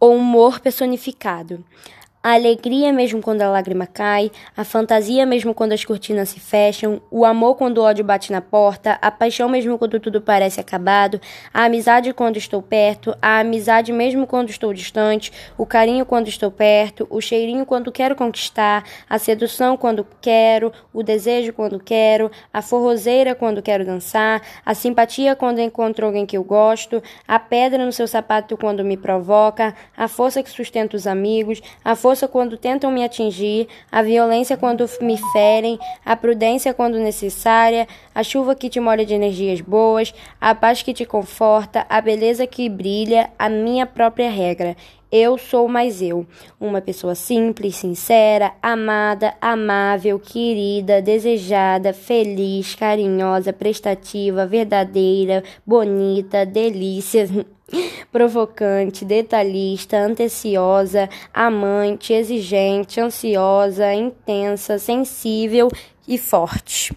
o humor personificado. A alegria mesmo quando a lágrima cai, a fantasia mesmo quando as cortinas se fecham, o amor quando o ódio bate na porta, a paixão mesmo quando tudo parece acabado, a amizade quando estou perto, a amizade mesmo quando estou distante, o carinho quando estou perto, o cheirinho quando quero conquistar, a sedução quando quero, o desejo quando quero, a forrozeira quando quero dançar, a simpatia quando encontro alguém que eu gosto, a pedra no seu sapato quando me provoca, a força que sustenta os amigos, a força força quando tentam me atingir, a violência quando me ferem, a prudência quando necessária, a chuva que te molha de energias boas, a paz que te conforta, a beleza que brilha, a minha própria regra. Eu sou mais eu, uma pessoa simples, sincera, amada, amável, querida, desejada, feliz, carinhosa, prestativa, verdadeira, bonita, delícia. provocante, detalhista, anteciosa, amante, exigente, ansiosa, intensa, sensível e forte.